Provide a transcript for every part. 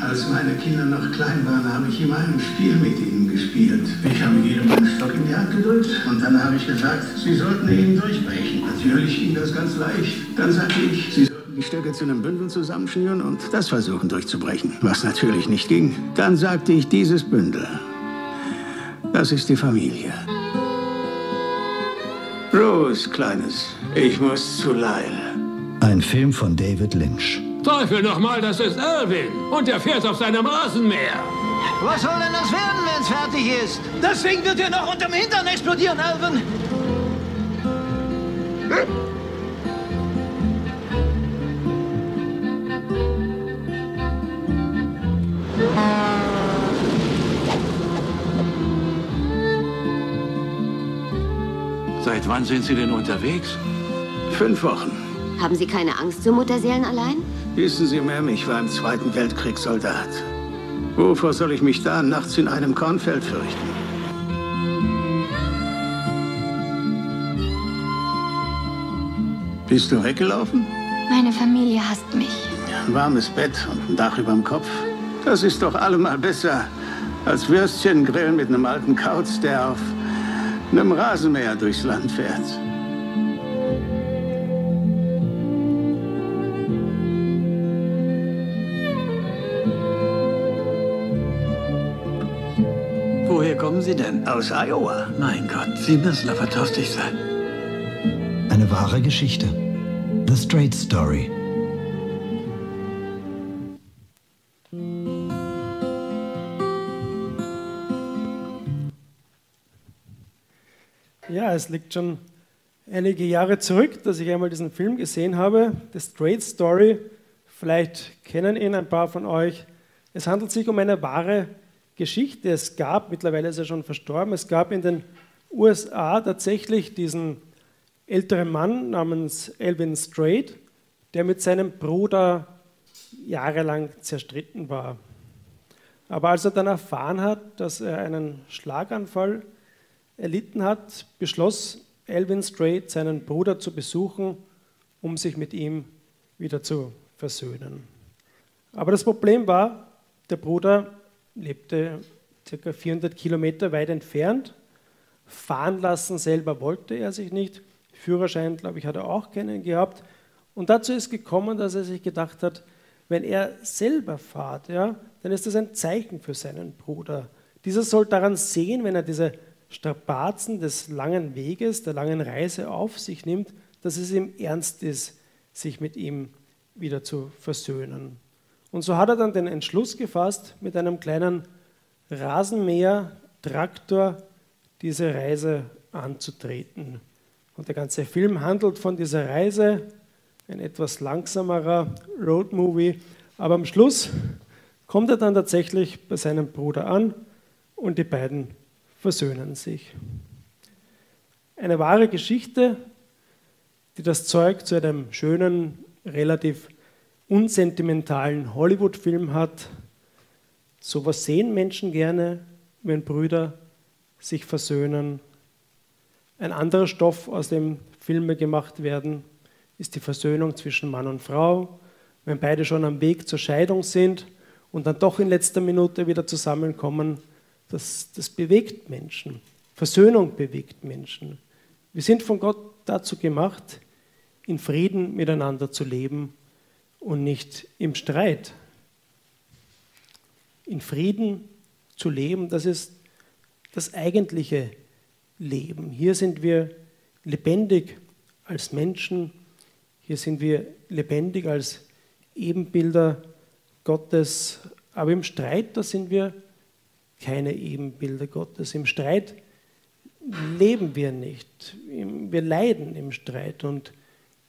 Als meine Kinder noch klein waren, habe ich immer ein Spiel mit ihnen gespielt. Ich habe jedem einen Stock in die Hand gedrückt und dann habe ich gesagt, sie sollten ihn durchbrechen. Natürlich ging das ganz leicht. Dann sagte ich, sie sollten die Stöcke zu einem Bündel zusammenschnüren und das versuchen durchzubrechen. Was natürlich nicht ging. Dann sagte ich, dieses Bündel, das ist die Familie. Rose, Kleines, ich muss zu Lyle. Ein Film von David Lynch. Teufel nochmal, das ist Irwin. Und er fährt auf seinem Rasenmäher. Was soll denn das werden, wenn es fertig ist? Das Ding wird ja noch unterm Hintern explodieren, Alvin. Seit wann sind Sie denn unterwegs? Fünf Wochen. Haben Sie keine Angst so Mutterseelen allein? Wissen Sie, Ma'am, ich war im Zweiten Weltkrieg Soldat. Wovor soll ich mich da nachts in einem Kornfeld fürchten? Bist du weggelaufen? Meine Familie hasst mich. Ein warmes Bett und ein Dach überm Kopf. Das ist doch allemal besser als Würstchen grillen mit einem alten Kauz, der auf einem Rasenmäher durchs Land fährt. Kommen Sie denn? Aus Iowa. Mein Gott, Sie müssen aber durstig sein. Eine wahre Geschichte. The Straight Story. Ja, es liegt schon einige Jahre zurück, dass ich einmal diesen Film gesehen habe, The Straight Story. Vielleicht kennen ihn ein paar von euch. Es handelt sich um eine wahre Geschichte. Es gab, mittlerweile ist er schon verstorben, es gab in den USA tatsächlich diesen älteren Mann namens Elvin Strait, der mit seinem Bruder jahrelang zerstritten war. Aber als er dann erfahren hat, dass er einen Schlaganfall erlitten hat, beschloss Elvin Strait, seinen Bruder zu besuchen, um sich mit ihm wieder zu versöhnen. Aber das Problem war, der Bruder lebte ca. 400 Kilometer weit entfernt. Fahren lassen selber wollte er sich nicht. Führerschein, glaube ich, hat er auch keinen gehabt. Und dazu ist gekommen, dass er sich gedacht hat, wenn er selber fährt, ja, dann ist das ein Zeichen für seinen Bruder. Dieser soll daran sehen, wenn er diese Strapazen des langen Weges, der langen Reise auf sich nimmt, dass es ihm ernst ist, sich mit ihm wieder zu versöhnen. Und so hat er dann den Entschluss gefasst, mit einem kleinen Rasenmäher, Traktor diese Reise anzutreten. Und der ganze Film handelt von dieser Reise, ein etwas langsamerer Roadmovie, aber am Schluss kommt er dann tatsächlich bei seinem Bruder an und die beiden versöhnen sich. Eine wahre Geschichte, die das Zeug zu einem schönen, relativ unsentimentalen Hollywood-Film hat. Sowas sehen Menschen gerne, wenn Brüder sich versöhnen. Ein anderer Stoff, aus dem Filme gemacht werden, ist die Versöhnung zwischen Mann und Frau, wenn beide schon am Weg zur Scheidung sind und dann doch in letzter Minute wieder zusammenkommen. Das, das bewegt Menschen. Versöhnung bewegt Menschen. Wir sind von Gott dazu gemacht, in Frieden miteinander zu leben und nicht im Streit. In Frieden zu leben, das ist das eigentliche Leben. Hier sind wir lebendig als Menschen, hier sind wir lebendig als Ebenbilder Gottes, aber im Streit, da sind wir keine Ebenbilder Gottes. Im Streit leben wir nicht. Wir leiden im Streit und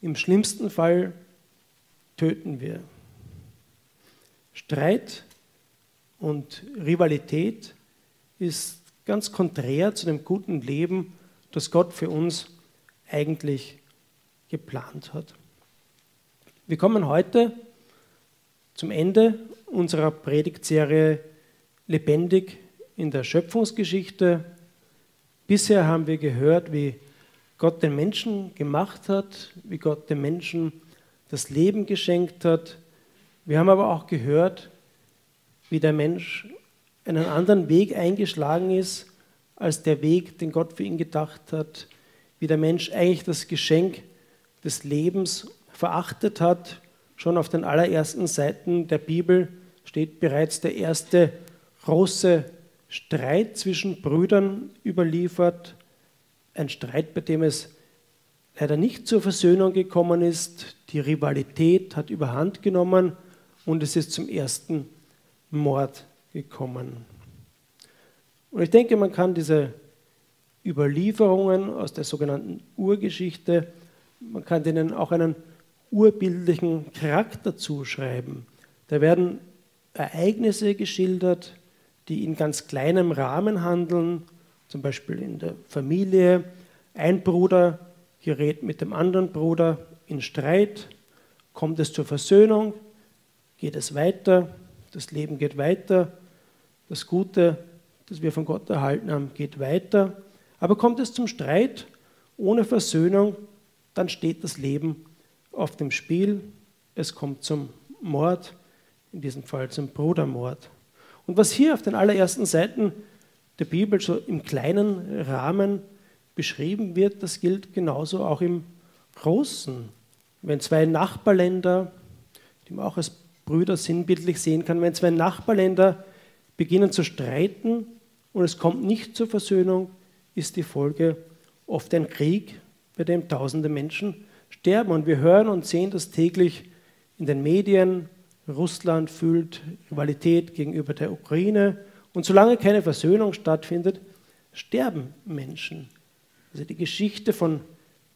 im schlimmsten Fall töten wir. Streit und Rivalität ist ganz konträr zu dem guten Leben, das Gott für uns eigentlich geplant hat. Wir kommen heute zum Ende unserer Predigtserie Lebendig in der Schöpfungsgeschichte. Bisher haben wir gehört, wie Gott den Menschen gemacht hat, wie Gott den Menschen das Leben geschenkt hat. Wir haben aber auch gehört, wie der Mensch einen anderen Weg eingeschlagen ist, als der Weg, den Gott für ihn gedacht hat, wie der Mensch eigentlich das Geschenk des Lebens verachtet hat. Schon auf den allerersten Seiten der Bibel steht bereits der erste große Streit zwischen Brüdern überliefert. Ein Streit, bei dem es leider nicht zur Versöhnung gekommen ist. Die Rivalität hat überhand genommen und es ist zum ersten Mord gekommen. Und ich denke, man kann diese Überlieferungen aus der sogenannten Urgeschichte, man kann denen auch einen urbildlichen Charakter zuschreiben. Da werden Ereignisse geschildert, die in ganz kleinem Rahmen handeln, zum Beispiel in der Familie. Ein Bruder gerät mit dem anderen Bruder in Streit, kommt es zur Versöhnung, geht es weiter, das Leben geht weiter, das Gute, das wir von Gott erhalten haben, geht weiter. Aber kommt es zum Streit ohne Versöhnung, dann steht das Leben auf dem Spiel. Es kommt zum Mord, in diesem Fall zum Brudermord. Und was hier auf den allerersten Seiten der Bibel so im kleinen Rahmen beschrieben wird, das gilt genauso auch im Großen. Wenn zwei Nachbarländer, die man auch als Brüder sinnbildlich sehen kann, wenn zwei Nachbarländer beginnen zu streiten und es kommt nicht zur Versöhnung, ist die Folge oft ein Krieg, bei dem tausende Menschen sterben. Und wir hören und sehen das täglich in den Medien. Russland fühlt Rivalität gegenüber der Ukraine. Und solange keine Versöhnung stattfindet, sterben Menschen. Also die Geschichte von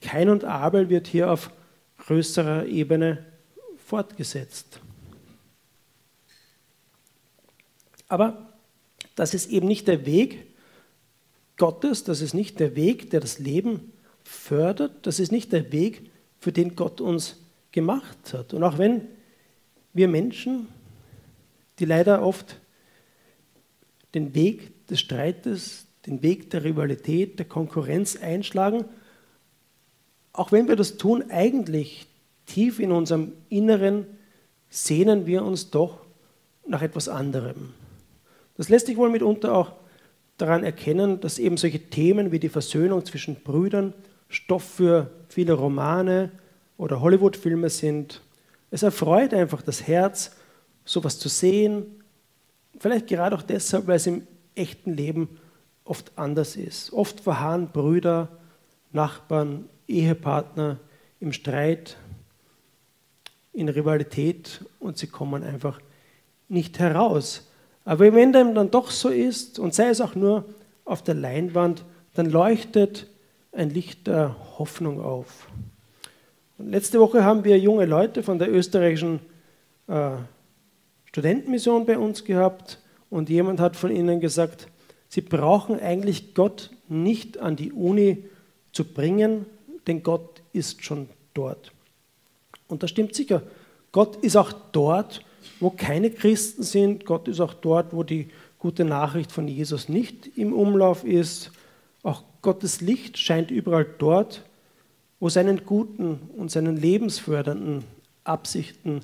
Kain und Abel wird hier auf größerer Ebene fortgesetzt. Aber das ist eben nicht der Weg Gottes, das ist nicht der Weg, der das Leben fördert, das ist nicht der Weg, für den Gott uns gemacht hat. Und auch wenn wir Menschen, die leider oft den Weg des Streites, den Weg der Rivalität, der Konkurrenz einschlagen, auch wenn wir das tun, eigentlich tief in unserem Inneren sehnen wir uns doch nach etwas anderem. Das lässt sich wohl mitunter auch daran erkennen, dass eben solche Themen wie die Versöhnung zwischen Brüdern Stoff für viele Romane oder Hollywood-Filme sind. Es erfreut einfach das Herz, sowas zu sehen. Vielleicht gerade auch deshalb, weil es im echten Leben oft anders ist. Oft verharren Brüder, Nachbarn, Ehepartner im Streit, in Rivalität und sie kommen einfach nicht heraus. Aber wenn dem dann doch so ist, und sei es auch nur auf der Leinwand, dann leuchtet ein Licht der Hoffnung auf. Und letzte Woche haben wir junge Leute von der österreichischen äh, Studentenmission bei uns gehabt und jemand hat von ihnen gesagt, sie brauchen eigentlich Gott nicht an die Uni zu bringen, denn Gott ist schon dort. Und das stimmt sicher. Gott ist auch dort, wo keine Christen sind. Gott ist auch dort, wo die gute Nachricht von Jesus nicht im Umlauf ist. Auch Gottes Licht scheint überall dort, wo seinen guten und seinen lebensfördernden Absichten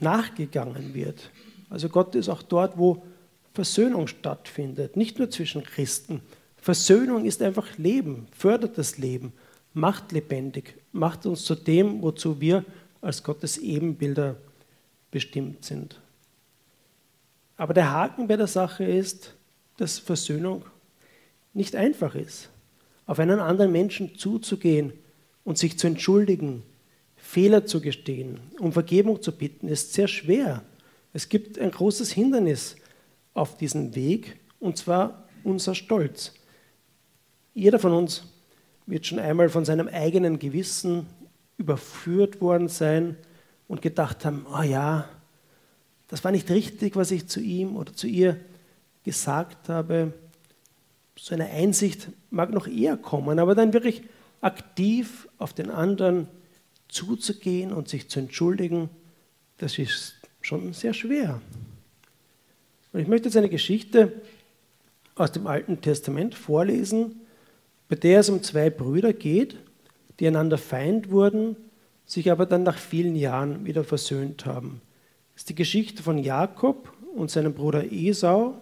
nachgegangen wird. Also Gott ist auch dort, wo Versöhnung stattfindet, nicht nur zwischen Christen. Versöhnung ist einfach Leben, fördert das Leben, macht lebendig, macht uns zu dem, wozu wir als Gottes Ebenbilder bestimmt sind. Aber der Haken bei der Sache ist, dass Versöhnung nicht einfach ist. Auf einen anderen Menschen zuzugehen und sich zu entschuldigen, Fehler zu gestehen, um Vergebung zu bitten, ist sehr schwer. Es gibt ein großes Hindernis auf diesem Weg, und zwar unser Stolz. Jeder von uns wird schon einmal von seinem eigenen Gewissen überführt worden sein und gedacht haben, oh ja, das war nicht richtig, was ich zu ihm oder zu ihr gesagt habe. So eine Einsicht mag noch eher kommen, aber dann wirklich aktiv auf den anderen zuzugehen und sich zu entschuldigen, das ist schon sehr schwer. Und ich möchte jetzt eine Geschichte aus dem Alten Testament vorlesen, bei der es um zwei Brüder geht, die einander Feind wurden sich aber dann nach vielen Jahren wieder versöhnt haben. Das ist die Geschichte von Jakob und seinem Bruder Esau.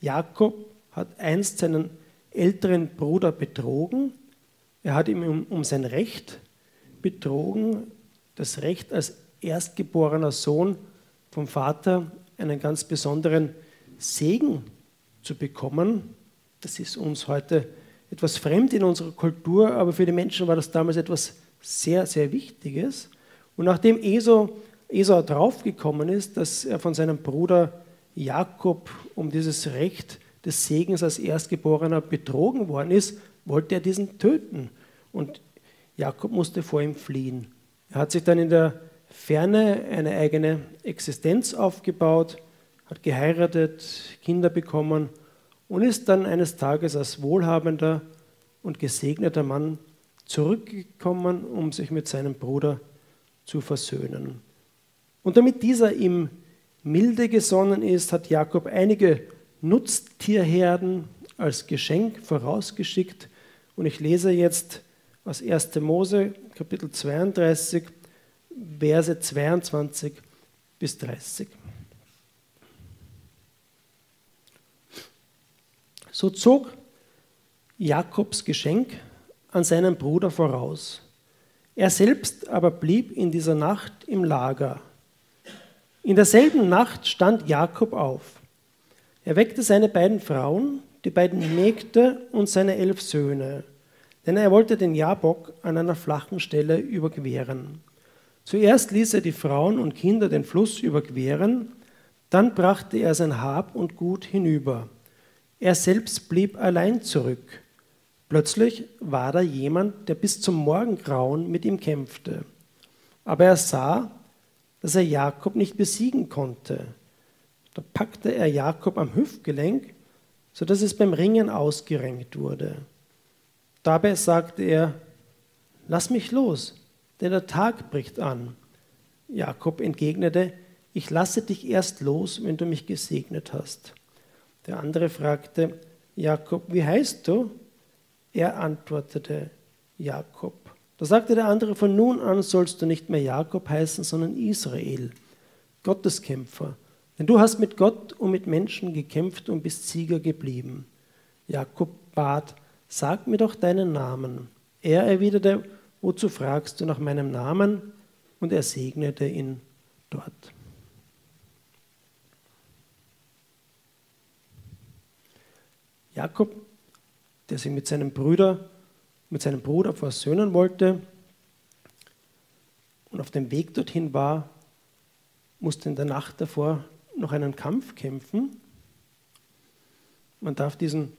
Jakob hat einst seinen älteren Bruder betrogen. Er hat ihm um, um sein Recht betrogen, das Recht als erstgeborener Sohn vom Vater einen ganz besonderen Segen zu bekommen. Das ist uns heute etwas fremd in unserer Kultur, aber für die Menschen war das damals etwas sehr, sehr Wichtiges. Und nachdem Esau, Esau draufgekommen ist, dass er von seinem Bruder Jakob um dieses Recht des Segens als Erstgeborener betrogen worden ist, wollte er diesen töten. Und Jakob musste vor ihm fliehen. Er hat sich dann in der Ferne eine eigene Existenz aufgebaut, hat geheiratet, Kinder bekommen und ist dann eines Tages als wohlhabender und gesegneter Mann zurückgekommen, um sich mit seinem Bruder zu versöhnen. Und damit dieser ihm milde gesonnen ist, hat Jakob einige Nutztierherden als Geschenk vorausgeschickt. Und ich lese jetzt aus 1. Mose, Kapitel 32, Verse 22 bis 30. So zog Jakobs Geschenk an seinen Bruder voraus. Er selbst aber blieb in dieser Nacht im Lager. In derselben Nacht stand Jakob auf. Er weckte seine beiden Frauen, die beiden Mägde und seine elf Söhne, denn er wollte den Jabok an einer flachen Stelle überqueren. Zuerst ließ er die Frauen und Kinder den Fluss überqueren, dann brachte er sein Hab und Gut hinüber. Er selbst blieb allein zurück. Plötzlich war da jemand, der bis zum Morgengrauen mit ihm kämpfte. Aber er sah, dass er Jakob nicht besiegen konnte. Da packte er Jakob am Hüftgelenk, sodass es beim Ringen ausgerenkt wurde. Dabei sagte er, lass mich los, denn der Tag bricht an. Jakob entgegnete, ich lasse dich erst los, wenn du mich gesegnet hast. Der andere fragte, Jakob, wie heißt du? Er antwortete Jakob. Da sagte der andere, von nun an sollst du nicht mehr Jakob heißen, sondern Israel, Gotteskämpfer. Denn du hast mit Gott und mit Menschen gekämpft und bist Sieger geblieben. Jakob bat, sag mir doch deinen Namen. Er erwiderte, wozu fragst du nach meinem Namen? Und er segnete ihn dort. Jakob der sich mit seinem Bruder, mit seinem Bruder versöhnen wollte und auf dem Weg dorthin war, musste in der Nacht davor noch einen Kampf kämpfen. Man darf diesen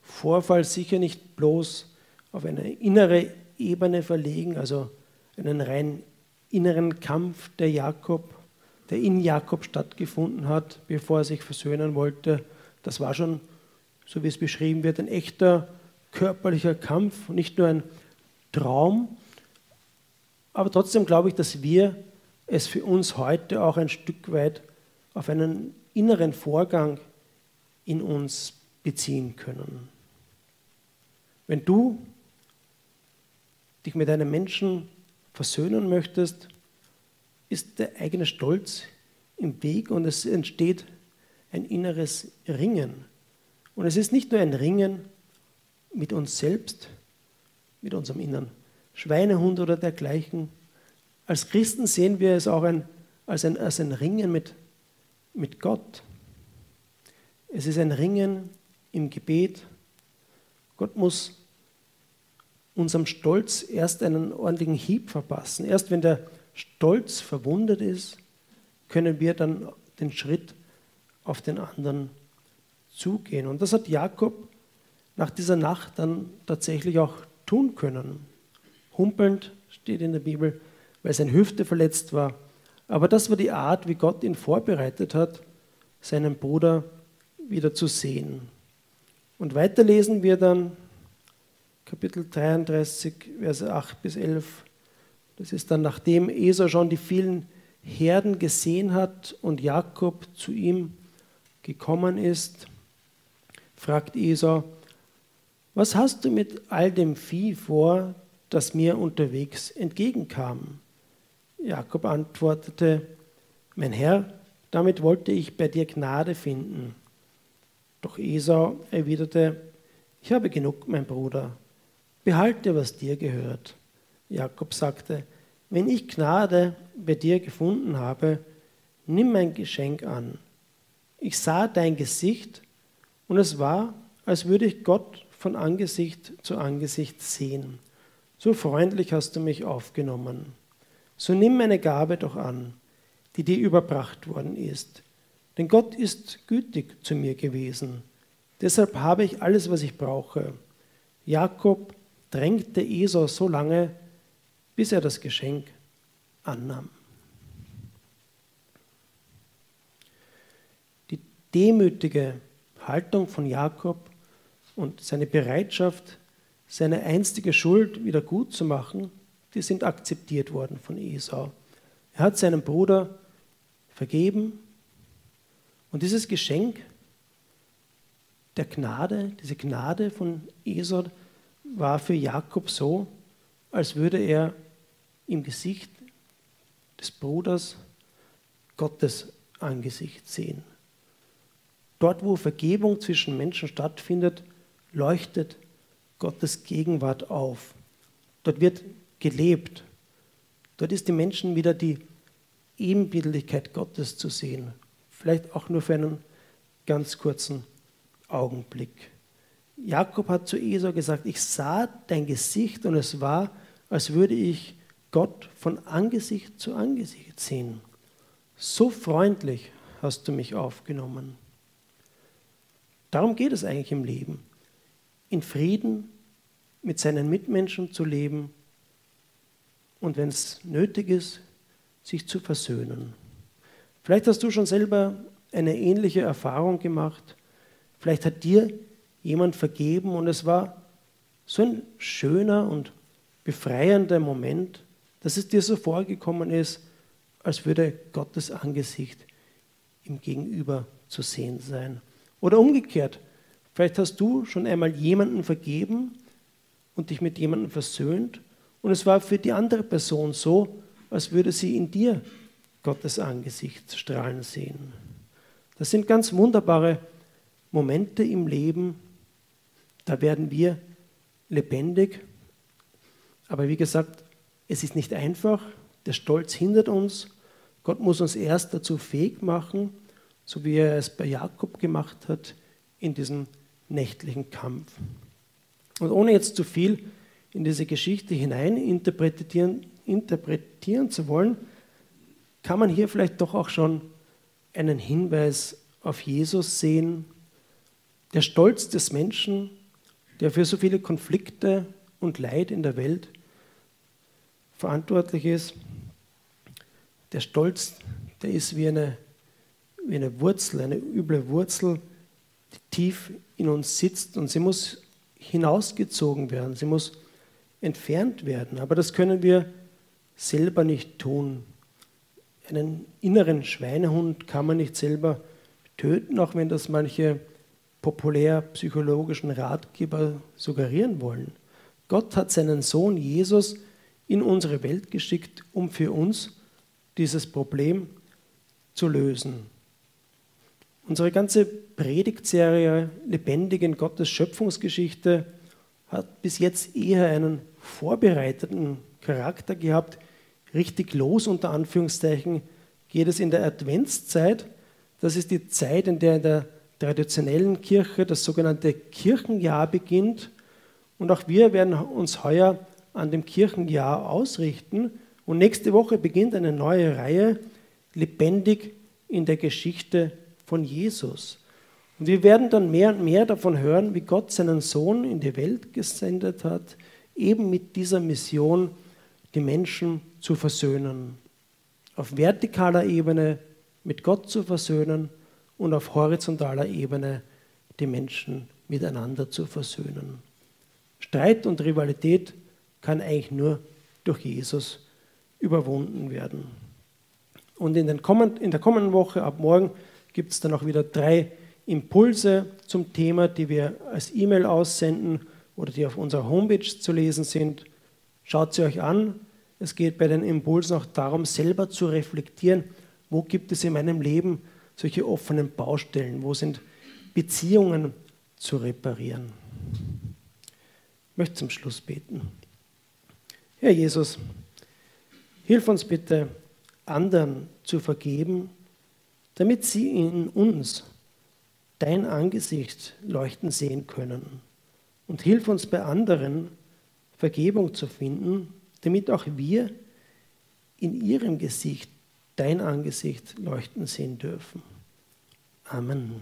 Vorfall sicher nicht bloß auf eine innere Ebene verlegen, also einen rein inneren Kampf, der Jakob, der in Jakob stattgefunden hat, bevor er sich versöhnen wollte. Das war schon so wie es beschrieben wird, ein echter körperlicher Kampf, nicht nur ein Traum. Aber trotzdem glaube ich, dass wir es für uns heute auch ein Stück weit auf einen inneren Vorgang in uns beziehen können. Wenn du dich mit einem Menschen versöhnen möchtest, ist der eigene Stolz im Weg und es entsteht ein inneres Ringen. Und es ist nicht nur ein Ringen mit uns selbst, mit unserem inneren Schweinehund oder dergleichen. Als Christen sehen wir es auch ein, als, ein, als ein Ringen mit, mit Gott. Es ist ein Ringen im Gebet. Gott muss unserem Stolz erst einen ordentlichen Hieb verpassen. Erst wenn der Stolz verwundet ist, können wir dann den Schritt auf den anderen zugehen. Und das hat Jakob nach dieser Nacht dann tatsächlich auch tun können. Humpelnd steht in der Bibel, weil seine Hüfte verletzt war. Aber das war die Art, wie Gott ihn vorbereitet hat, seinen Bruder wieder zu sehen. Und weiter lesen wir dann Kapitel 33, Verse 8 bis 11. Das ist dann, nachdem Esau schon die vielen Herden gesehen hat und Jakob zu ihm gekommen ist fragt Esau, was hast du mit all dem Vieh vor, das mir unterwegs entgegenkam? Jakob antwortete, mein Herr, damit wollte ich bei dir Gnade finden. Doch Esau erwiderte, ich habe genug, mein Bruder, behalte, was dir gehört. Jakob sagte, wenn ich Gnade bei dir gefunden habe, nimm mein Geschenk an. Ich sah dein Gesicht und es war, als würde ich Gott von Angesicht zu Angesicht sehen. So freundlich hast du mich aufgenommen. So nimm meine Gabe doch an, die dir überbracht worden ist. Denn Gott ist gütig zu mir gewesen. Deshalb habe ich alles, was ich brauche. Jakob drängte Esau so lange, bis er das Geschenk annahm. Die demütige Haltung von Jakob und seine Bereitschaft, seine einstige Schuld wieder gut zu machen, die sind akzeptiert worden von Esau. Er hat seinem Bruder vergeben und dieses Geschenk der Gnade, diese Gnade von Esau war für Jakob so, als würde er im Gesicht des Bruders Gottes Angesicht sehen. Dort, wo Vergebung zwischen Menschen stattfindet, leuchtet Gottes Gegenwart auf. Dort wird gelebt. Dort ist den Menschen wieder die Ebenbildlichkeit Gottes zu sehen. Vielleicht auch nur für einen ganz kurzen Augenblick. Jakob hat zu Esau gesagt, ich sah dein Gesicht und es war, als würde ich Gott von Angesicht zu Angesicht sehen. So freundlich hast du mich aufgenommen. Darum geht es eigentlich im Leben. In Frieden mit seinen Mitmenschen zu leben und wenn es nötig ist, sich zu versöhnen. Vielleicht hast du schon selber eine ähnliche Erfahrung gemacht. Vielleicht hat dir jemand vergeben und es war so ein schöner und befreiender Moment, dass es dir so vorgekommen ist, als würde Gottes Angesicht im Gegenüber zu sehen sein. Oder umgekehrt, vielleicht hast du schon einmal jemanden vergeben und dich mit jemandem versöhnt und es war für die andere Person so, als würde sie in dir Gottes Angesicht strahlen sehen. Das sind ganz wunderbare Momente im Leben, da werden wir lebendig. Aber wie gesagt, es ist nicht einfach, der Stolz hindert uns. Gott muss uns erst dazu fähig machen, so wie er es bei Jakob gemacht hat, in diesem nächtlichen Kampf. Und ohne jetzt zu viel in diese Geschichte hinein interpretieren, interpretieren zu wollen, kann man hier vielleicht doch auch schon einen Hinweis auf Jesus sehen. Der Stolz des Menschen, der für so viele Konflikte und Leid in der Welt verantwortlich ist, der Stolz, der ist wie eine, wie eine Wurzel, eine üble Wurzel, die tief in uns sitzt und sie muss hinausgezogen werden, sie muss entfernt werden. Aber das können wir selber nicht tun. Einen inneren Schweinehund kann man nicht selber töten, auch wenn das manche populär psychologischen Ratgeber suggerieren wollen. Gott hat seinen Sohn Jesus in unsere Welt geschickt, um für uns dieses Problem zu lösen. Unsere ganze Predigtserie Lebendig in Gottes Schöpfungsgeschichte hat bis jetzt eher einen vorbereiteten Charakter gehabt. Richtig los, unter Anführungszeichen, geht es in der Adventszeit. Das ist die Zeit, in der in der traditionellen Kirche das sogenannte Kirchenjahr beginnt. Und auch wir werden uns heuer an dem Kirchenjahr ausrichten. Und nächste Woche beginnt eine neue Reihe, lebendig in der Geschichte von Jesus. Und wir werden dann mehr und mehr davon hören, wie Gott seinen Sohn in die Welt gesendet hat, eben mit dieser Mission, die Menschen zu versöhnen. Auf vertikaler Ebene mit Gott zu versöhnen und auf horizontaler Ebene die Menschen miteinander zu versöhnen. Streit und Rivalität kann eigentlich nur durch Jesus überwunden werden. Und in, kommend, in der kommenden Woche, ab morgen, gibt es dann auch wieder drei Impulse zum Thema, die wir als E-Mail aussenden oder die auf unserer Homepage zu lesen sind. Schaut sie euch an. Es geht bei den Impulsen auch darum, selber zu reflektieren, Wo gibt es in meinem Leben solche offenen Baustellen? Wo sind Beziehungen zu reparieren? Ich möchte zum Schluss beten. Herr Jesus, hilf uns bitte, anderen zu vergeben, damit sie in uns dein Angesicht leuchten sehen können. Und hilf uns bei anderen, Vergebung zu finden, damit auch wir in ihrem Gesicht dein Angesicht leuchten sehen dürfen. Amen.